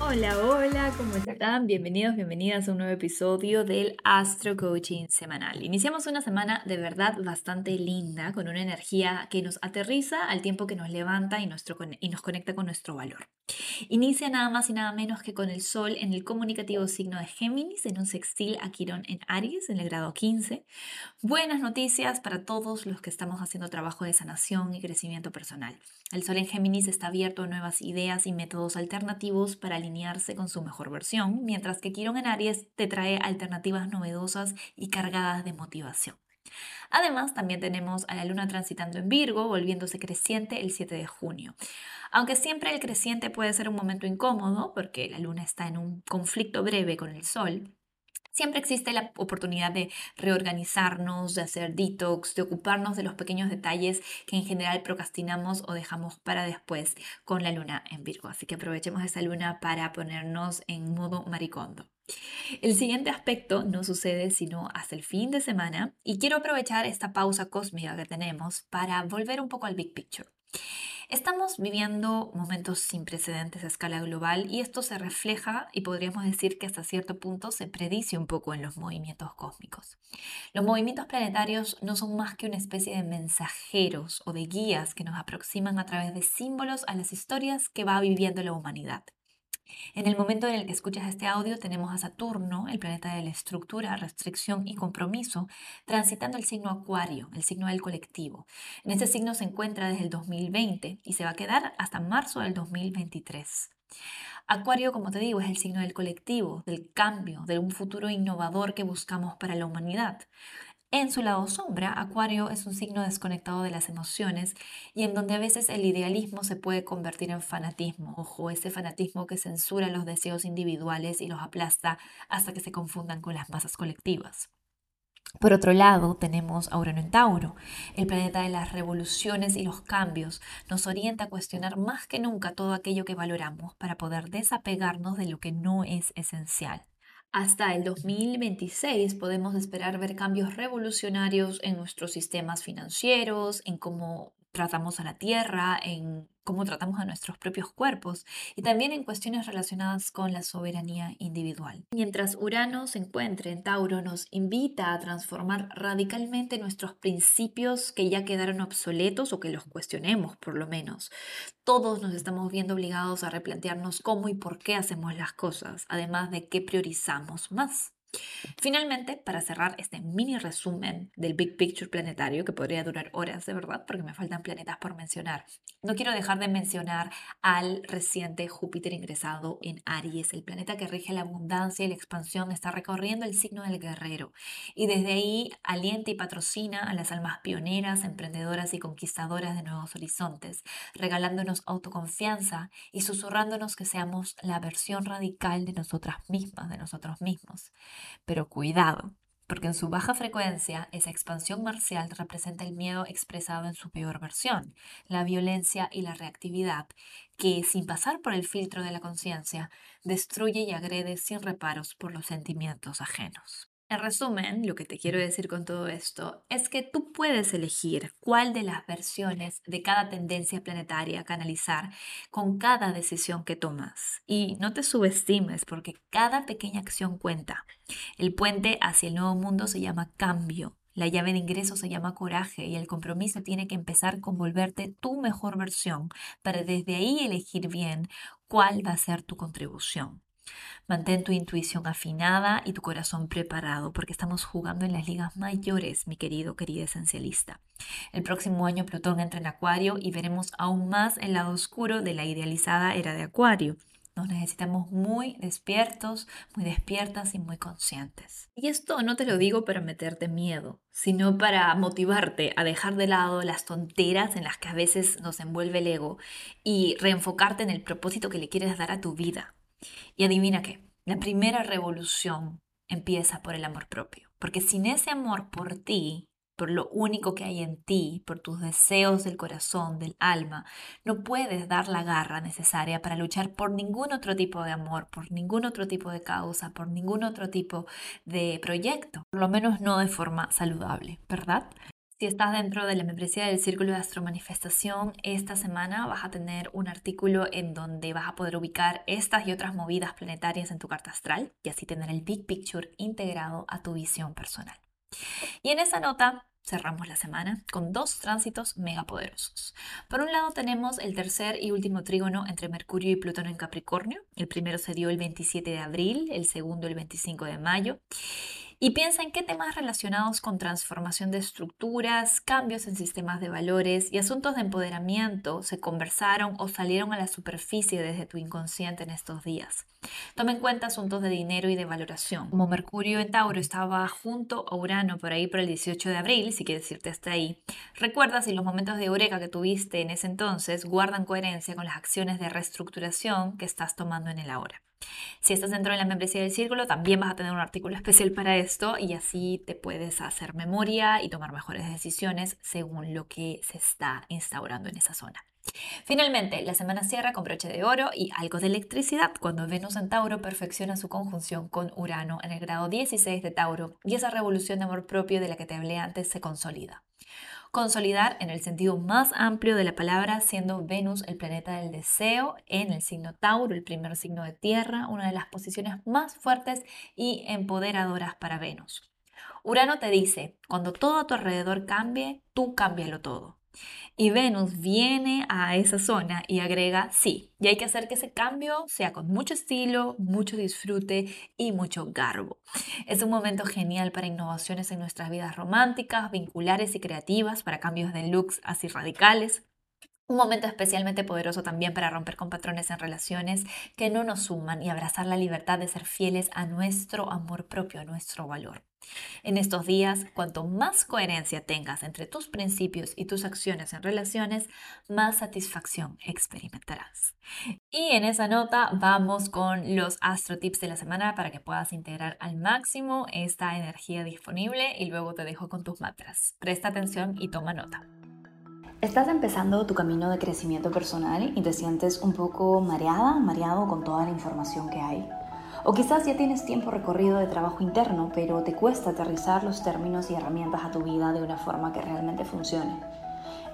Hola, hola, ¿cómo están? Bienvenidos, bienvenidas a un nuevo episodio del Astro Coaching semanal. Iniciamos una semana de verdad bastante linda, con una energía que nos aterriza al tiempo que nos levanta y, nuestro, y nos conecta con nuestro valor. Inicia nada más y nada menos que con el Sol en el comunicativo signo de Géminis, en un sextil a Quirón en Aries, en el grado 15. Buenas noticias para todos los que estamos haciendo trabajo de sanación y crecimiento personal. El Sol en Géminis está abierto a nuevas ideas y métodos alternativos para alinearse con su mejor versión, mientras que Quirón en Aries te trae alternativas novedosas y cargadas de motivación. Además, también tenemos a la luna transitando en Virgo, volviéndose creciente el 7 de junio. Aunque siempre el creciente puede ser un momento incómodo, porque la luna está en un conflicto breve con el sol, Siempre existe la oportunidad de reorganizarnos, de hacer detox, de ocuparnos de los pequeños detalles que en general procrastinamos o dejamos para después con la luna en Virgo. Así que aprovechemos esa luna para ponernos en modo maricondo. El siguiente aspecto no sucede sino hasta el fin de semana y quiero aprovechar esta pausa cósmica que tenemos para volver un poco al big picture. Estamos viviendo momentos sin precedentes a escala global y esto se refleja y podríamos decir que hasta cierto punto se predice un poco en los movimientos cósmicos. Los movimientos planetarios no son más que una especie de mensajeros o de guías que nos aproximan a través de símbolos a las historias que va viviendo la humanidad. En el momento en el que escuchas este audio tenemos a Saturno, el planeta de la estructura, restricción y compromiso, transitando el signo Acuario, el signo del colectivo. En este signo se encuentra desde el 2020 y se va a quedar hasta marzo del 2023. Acuario, como te digo, es el signo del colectivo, del cambio, de un futuro innovador que buscamos para la humanidad. En su lado sombra, Acuario es un signo desconectado de las emociones y en donde a veces el idealismo se puede convertir en fanatismo, ojo, ese fanatismo que censura los deseos individuales y los aplasta hasta que se confundan con las masas colectivas. Por otro lado, tenemos a Urano en Tauro, el planeta de las revoluciones y los cambios. Nos orienta a cuestionar más que nunca todo aquello que valoramos para poder desapegarnos de lo que no es esencial. Hasta el 2026 podemos esperar ver cambios revolucionarios en nuestros sistemas financieros, en cómo tratamos a la tierra, en cómo tratamos a nuestros propios cuerpos y también en cuestiones relacionadas con la soberanía individual. Mientras Urano se encuentre en Tauro, nos invita a transformar radicalmente nuestros principios que ya quedaron obsoletos o que los cuestionemos por lo menos. Todos nos estamos viendo obligados a replantearnos cómo y por qué hacemos las cosas, además de qué priorizamos más. Finalmente, para cerrar este mini resumen del Big Picture planetario, que podría durar horas de verdad, porque me faltan planetas por mencionar, no quiero dejar de mencionar al reciente Júpiter ingresado en Aries, el planeta que rige la abundancia y la expansión, está recorriendo el signo del guerrero y desde ahí alienta y patrocina a las almas pioneras, emprendedoras y conquistadoras de nuevos horizontes, regalándonos autoconfianza y susurrándonos que seamos la versión radical de nosotras mismas, de nosotros mismos. Pero cuidado, porque en su baja frecuencia esa expansión marcial representa el miedo expresado en su peor versión, la violencia y la reactividad, que sin pasar por el filtro de la conciencia, destruye y agrede sin reparos por los sentimientos ajenos. En resumen, lo que te quiero decir con todo esto es que tú puedes elegir cuál de las versiones de cada tendencia planetaria canalizar con cada decisión que tomas. Y no te subestimes porque cada pequeña acción cuenta. El puente hacia el nuevo mundo se llama cambio. La llave de ingreso se llama coraje y el compromiso tiene que empezar con volverte tu mejor versión para desde ahí elegir bien cuál va a ser tu contribución. Mantén tu intuición afinada y tu corazón preparado porque estamos jugando en las ligas mayores, mi querido, querida esencialista. El próximo año Plutón entra en Acuario y veremos aún más el lado oscuro de la idealizada era de Acuario. Nos necesitamos muy despiertos, muy despiertas y muy conscientes. Y esto no te lo digo para meterte miedo, sino para motivarte a dejar de lado las tonteras en las que a veces nos envuelve el ego y reenfocarte en el propósito que le quieres dar a tu vida. Y adivina qué, la primera revolución empieza por el amor propio. Porque sin ese amor por ti, por lo único que hay en ti, por tus deseos del corazón, del alma, no puedes dar la garra necesaria para luchar por ningún otro tipo de amor, por ningún otro tipo de causa, por ningún otro tipo de proyecto, por lo menos no de forma saludable, ¿verdad? Si estás dentro de la membresía del Círculo de Astromanifestación, esta semana vas a tener un artículo en donde vas a poder ubicar estas y otras movidas planetarias en tu carta astral y así tener el Big Picture integrado a tu visión personal. Y en esa nota cerramos la semana con dos tránsitos megapoderosos. Por un lado tenemos el tercer y último trígono entre Mercurio y Plutón en Capricornio. El primero se dio el 27 de abril, el segundo el 25 de mayo. Y piensa en qué temas relacionados con transformación de estructuras, cambios en sistemas de valores y asuntos de empoderamiento se conversaron o salieron a la superficie desde tu inconsciente en estos días. Toma en cuenta asuntos de dinero y de valoración. Como Mercurio en Tauro estaba junto a Urano por ahí por el 18 de abril, si quieres irte hasta ahí, recuerda si los momentos de eureka que tuviste en ese entonces guardan coherencia con las acciones de reestructuración que estás tomando en el ahora. Si estás dentro de la membresía del círculo, también vas a tener un artículo especial para esto y así te puedes hacer memoria y tomar mejores decisiones según lo que se está instaurando en esa zona. Finalmente, la semana cierra con broche de oro y algo de electricidad cuando Venus en Tauro perfecciona su conjunción con Urano en el grado 16 de Tauro y esa revolución de amor propio de la que te hablé antes se consolida. Consolidar en el sentido más amplio de la palabra, siendo Venus el planeta del deseo en el signo Tauro, el primer signo de tierra, una de las posiciones más fuertes y empoderadoras para Venus. Urano te dice, cuando todo a tu alrededor cambie, tú cámbialo todo. Y Venus viene a esa zona y agrega, sí, y hay que hacer que ese cambio sea con mucho estilo, mucho disfrute y mucho garbo. Es un momento genial para innovaciones en nuestras vidas románticas, vinculares y creativas, para cambios de looks así radicales. Un momento especialmente poderoso también para romper con patrones en relaciones que no nos suman y abrazar la libertad de ser fieles a nuestro amor propio, a nuestro valor. En estos días, cuanto más coherencia tengas entre tus principios y tus acciones en relaciones, más satisfacción experimentarás. Y en esa nota vamos con los astro tips de la semana para que puedas integrar al máximo esta energía disponible y luego te dejo con tus mantras. Presta atención y toma nota. Estás empezando tu camino de crecimiento personal y te sientes un poco mareada, mareado con toda la información que hay. O quizás ya tienes tiempo recorrido de trabajo interno, pero te cuesta aterrizar los términos y herramientas a tu vida de una forma que realmente funcione.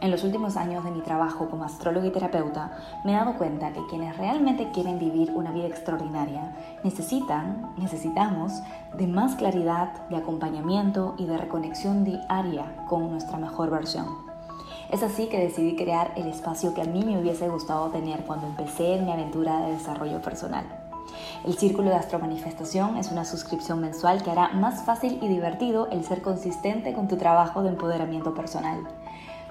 En los últimos años de mi trabajo como astrólogo y terapeuta, me he dado cuenta que quienes realmente quieren vivir una vida extraordinaria necesitan, necesitamos, de más claridad, de acompañamiento y de reconexión diaria con nuestra mejor versión. Es así que decidí crear el espacio que a mí me hubiese gustado tener cuando empecé en mi aventura de desarrollo personal. El Círculo de Astromanifestación es una suscripción mensual que hará más fácil y divertido el ser consistente con tu trabajo de empoderamiento personal.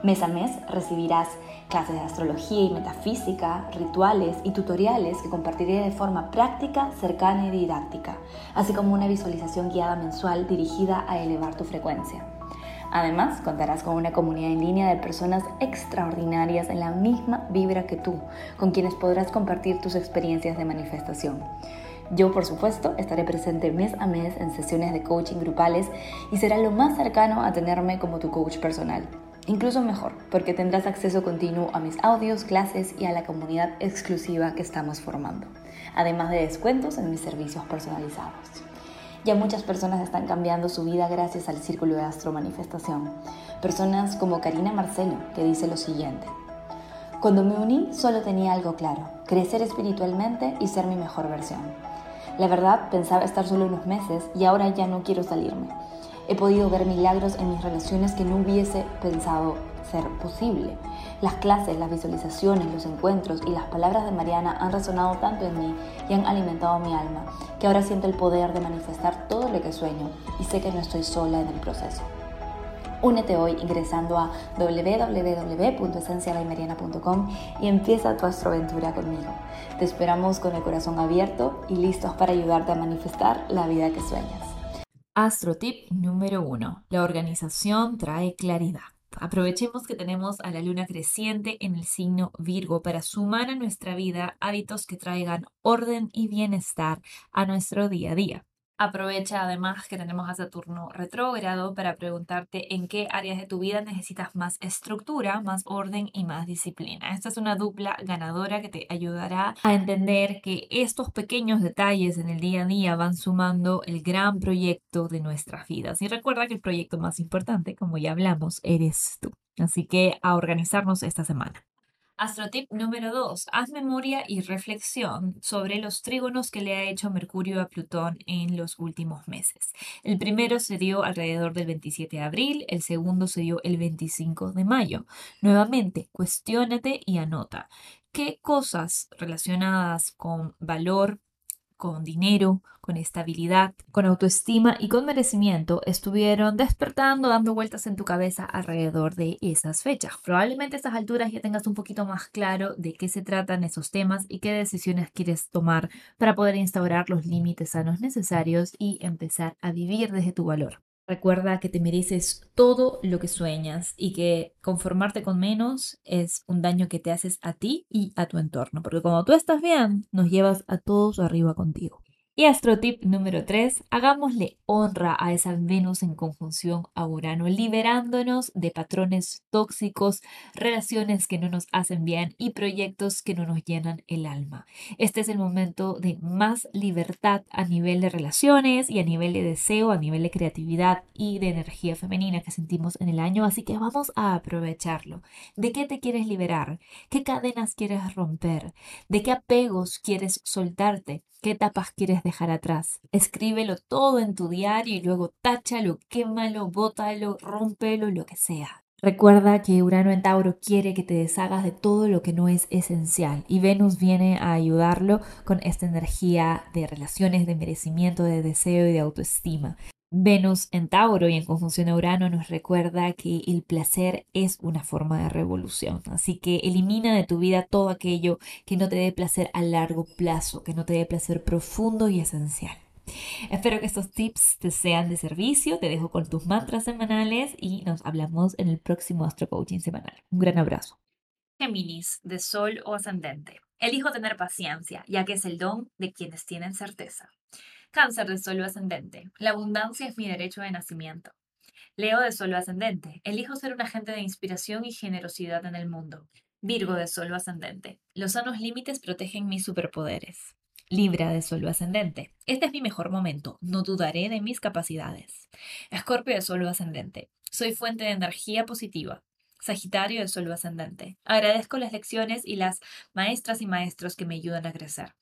Mes a mes recibirás clases de astrología y metafísica, rituales y tutoriales que compartiré de forma práctica, cercana y didáctica, así como una visualización guiada mensual dirigida a elevar tu frecuencia. Además, contarás con una comunidad en línea de personas extraordinarias en la misma vibra que tú, con quienes podrás compartir tus experiencias de manifestación. Yo, por supuesto, estaré presente mes a mes en sesiones de coaching grupales y será lo más cercano a tenerme como tu coach personal. Incluso mejor, porque tendrás acceso continuo a mis audios, clases y a la comunidad exclusiva que estamos formando, además de descuentos en mis servicios personalizados. Ya muchas personas están cambiando su vida gracias al Círculo de Astro Manifestación. Personas como Karina Marcelo, que dice lo siguiente. Cuando me uní solo tenía algo claro, crecer espiritualmente y ser mi mejor versión. La verdad pensaba estar solo unos meses y ahora ya no quiero salirme. He podido ver milagros en mis relaciones que no hubiese pensado ser posible. Las clases, las visualizaciones, los encuentros y las palabras de Mariana han resonado tanto en mí y han alimentado mi alma, que ahora siento el poder de manifestar todo lo que sueño y sé que no estoy sola en el proceso. Únete hoy ingresando a www.esencialaymariana.com y empieza tu astroaventura conmigo. Te esperamos con el corazón abierto y listos para ayudarte a manifestar la vida que sueñas. Astro tip número 1. La organización trae claridad. Aprovechemos que tenemos a la luna creciente en el signo Virgo para sumar a nuestra vida hábitos que traigan orden y bienestar a nuestro día a día. Aprovecha además que tenemos a Saturno retrógrado para preguntarte en qué áreas de tu vida necesitas más estructura, más orden y más disciplina. Esta es una dupla ganadora que te ayudará a entender que estos pequeños detalles en el día a día van sumando el gran proyecto de nuestras vidas. Y recuerda que el proyecto más importante, como ya hablamos, eres tú. Así que a organizarnos esta semana. Astrotip número 2. Haz memoria y reflexión sobre los trígonos que le ha hecho Mercurio a Plutón en los últimos meses. El primero se dio alrededor del 27 de abril, el segundo se dio el 25 de mayo. Nuevamente, cuestiónate y anota qué cosas relacionadas con valor, con dinero, con estabilidad, con autoestima y con merecimiento estuvieron despertando, dando vueltas en tu cabeza alrededor de esas fechas. Probablemente a estas alturas ya tengas un poquito más claro de qué se tratan esos temas y qué decisiones quieres tomar para poder instaurar los límites sanos necesarios y empezar a vivir desde tu valor. Recuerda que te mereces todo lo que sueñas y que conformarte con menos es un daño que te haces a ti y a tu entorno, porque cuando tú estás bien, nos llevas a todos arriba contigo. Y astrotip número 3, hagámosle honra a esa Venus en conjunción a Urano, liberándonos de patrones tóxicos, relaciones que no nos hacen bien y proyectos que no nos llenan el alma. Este es el momento de más libertad a nivel de relaciones y a nivel de deseo, a nivel de creatividad y de energía femenina que sentimos en el año, así que vamos a aprovecharlo. ¿De qué te quieres liberar? ¿Qué cadenas quieres romper? ¿De qué apegos quieres soltarte? ¿Qué etapas quieres dejar atrás? Escríbelo todo en tu diario y luego táchalo, quémalo, bótalo, rómpelo, lo que sea. Recuerda que Urano en Tauro quiere que te deshagas de todo lo que no es esencial y Venus viene a ayudarlo con esta energía de relaciones, de merecimiento, de deseo y de autoestima. Venus en Tauro y en conjunción a Urano nos recuerda que el placer es una forma de revolución. Así que elimina de tu vida todo aquello que no te dé placer a largo plazo, que no te dé placer profundo y esencial. Espero que estos tips te sean de servicio. Te dejo con tus mantras semanales y nos hablamos en el próximo Astro Coaching semanal. Un gran abrazo. Géminis, de Sol o Ascendente. Elijo tener paciencia, ya que es el don de quienes tienen certeza. Cáncer de solo ascendente. La abundancia es mi derecho de nacimiento. Leo de solo ascendente. Elijo ser un agente de inspiración y generosidad en el mundo. Virgo de solo ascendente. Los sanos límites protegen mis superpoderes. Libra de solo ascendente. Este es mi mejor momento. No dudaré de mis capacidades. Escorpio de solo ascendente. Soy fuente de energía positiva. Sagitario de Sol ascendente. Agradezco las lecciones y las maestras y maestros que me ayudan a crecer.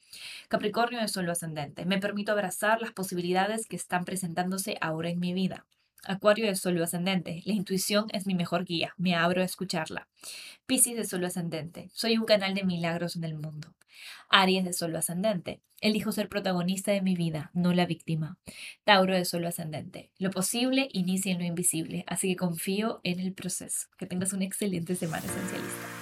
Capricornio de Sol ascendente. Me permito abrazar las posibilidades que están presentándose ahora en mi vida. Acuario de Sol ascendente. La intuición es mi mejor guía. Me abro a escucharla. Piscis de Sol ascendente. Soy un canal de milagros en el mundo. Aries de Sol ascendente. Elijo ser protagonista de mi vida, no la víctima. Tauro de Sol ascendente. Lo posible inicia en lo invisible, así que confío en el proceso. Que tengas una excelente semana esencialista.